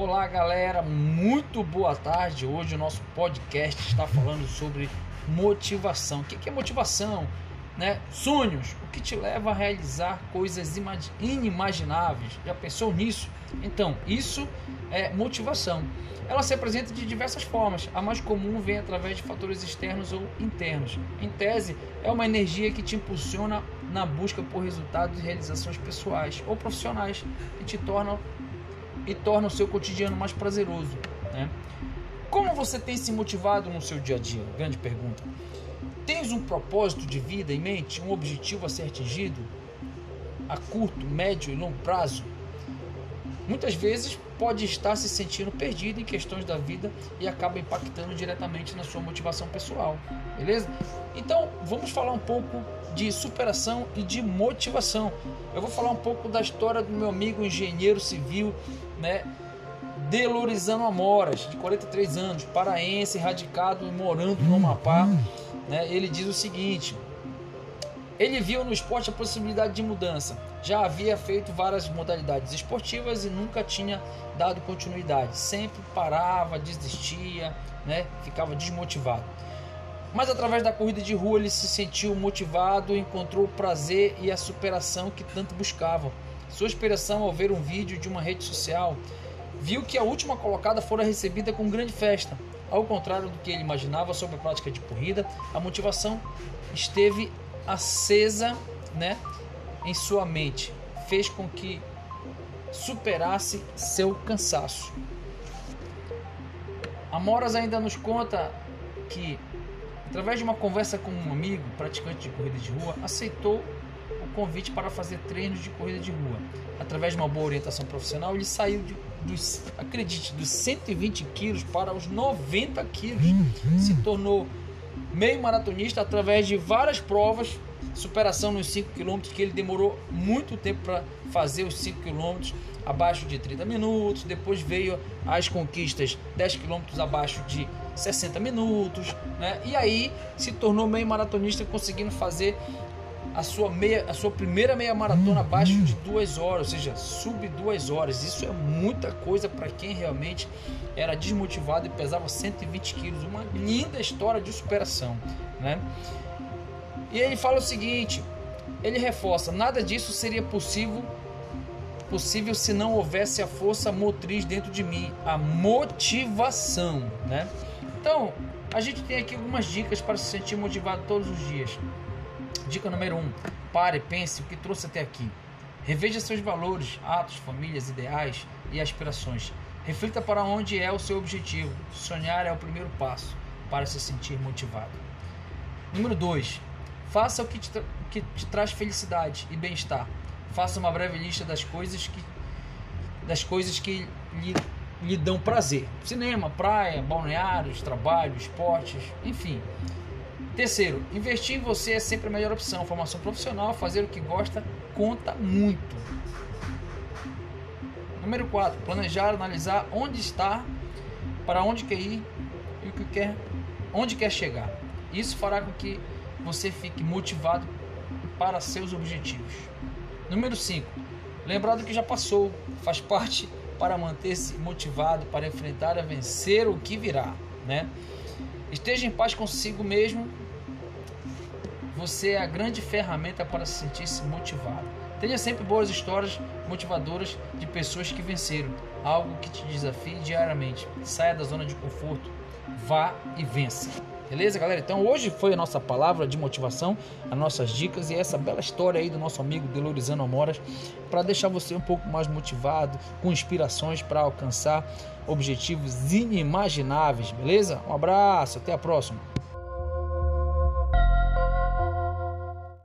Olá, galera, muito boa tarde. Hoje o nosso podcast está falando sobre motivação. O que é motivação? Né? Sonhos, o que te leva a realizar coisas inimagináveis. Já pensou nisso? Então, isso é motivação. Ela se apresenta de diversas formas. A mais comum vem através de fatores externos ou internos. Em tese, é uma energia que te impulsiona na busca por resultados e realizações pessoais ou profissionais e te torna e torna o seu cotidiano mais prazeroso. Né? Como você tem se motivado no seu dia a dia? Grande pergunta. Tens um propósito de vida em mente, um objetivo a ser atingido a curto, médio e longo prazo? Muitas vezes pode estar se sentindo perdido em questões da vida e acaba impactando diretamente na sua motivação pessoal, beleza? Então vamos falar um pouco de superação e de motivação. Eu vou falar um pouco da história do meu amigo engenheiro civil, né? Delorizano Amoras, de 43 anos, paraense, radicado e morando no Amapá. Né? Ele diz o seguinte: ele viu no esporte a possibilidade de mudança. Já havia feito várias modalidades esportivas e nunca tinha dado continuidade. Sempre parava, desistia, né? ficava desmotivado. Mas através da corrida de rua ele se sentiu motivado, encontrou o prazer e a superação que tanto buscava. Sua inspiração ao ver um vídeo de uma rede social, viu que a última colocada fora recebida com grande festa. Ao contrário do que ele imaginava sobre a prática de corrida, a motivação esteve acesa, né, em sua mente, fez com que superasse seu cansaço. Amoras ainda nos conta que, através de uma conversa com um amigo praticante de corrida de rua, aceitou o convite para fazer treinos de corrida de rua. Através de uma boa orientação profissional, ele saiu de, dos, acredite, dos 120 quilos para os 90 quilos. Se tornou meio maratonista através de várias provas, superação nos 5 km, que ele demorou muito tempo para fazer os 5 km abaixo de 30 minutos, depois veio as conquistas 10 km abaixo de 60 minutos, né? E aí se tornou meio maratonista conseguindo fazer a sua, meia, a sua primeira meia maratona abaixo de duas horas, ou seja, sub duas horas. Isso é muita coisa para quem realmente era desmotivado e pesava 120 quilos. Uma linda história de superação, né? E ele fala o seguinte: ele reforça, nada disso seria possível possível se não houvesse a força motriz dentro de mim, a motivação, né? Então, a gente tem aqui algumas dicas para se sentir motivado todos os dias. Dica número 1: um, pare, pense o que trouxe até aqui. Reveja seus valores, atos, famílias, ideais e aspirações. Reflita para onde é o seu objetivo. Sonhar é o primeiro passo para se sentir motivado. Número 2. Faça o que te, que te traz felicidade e bem-estar. Faça uma breve lista das coisas que, das coisas que lhe, lhe dão prazer: cinema, praia, balneários, trabalho, esportes, enfim. Terceiro, investir em você é sempre a melhor opção. Formação profissional, fazer o que gosta, conta muito. Número 4, planejar, analisar onde está, para onde quer ir e o que quer, onde quer chegar. Isso fará com que você fique motivado para seus objetivos. Número 5, lembrar do que já passou, faz parte para manter-se motivado para enfrentar e vencer o que virá, né? Esteja em paz consigo mesmo você é a grande ferramenta para se sentir-se motivado. Tenha sempre boas histórias motivadoras de pessoas que venceram, algo que te desafie diariamente. Saia da zona de conforto, vá e vença. Beleza, galera? Então hoje foi a nossa palavra de motivação, as nossas dicas e essa bela história aí do nosso amigo Delorizano Amoras para deixar você um pouco mais motivado, com inspirações para alcançar objetivos inimagináveis, beleza? Um abraço, até a próxima.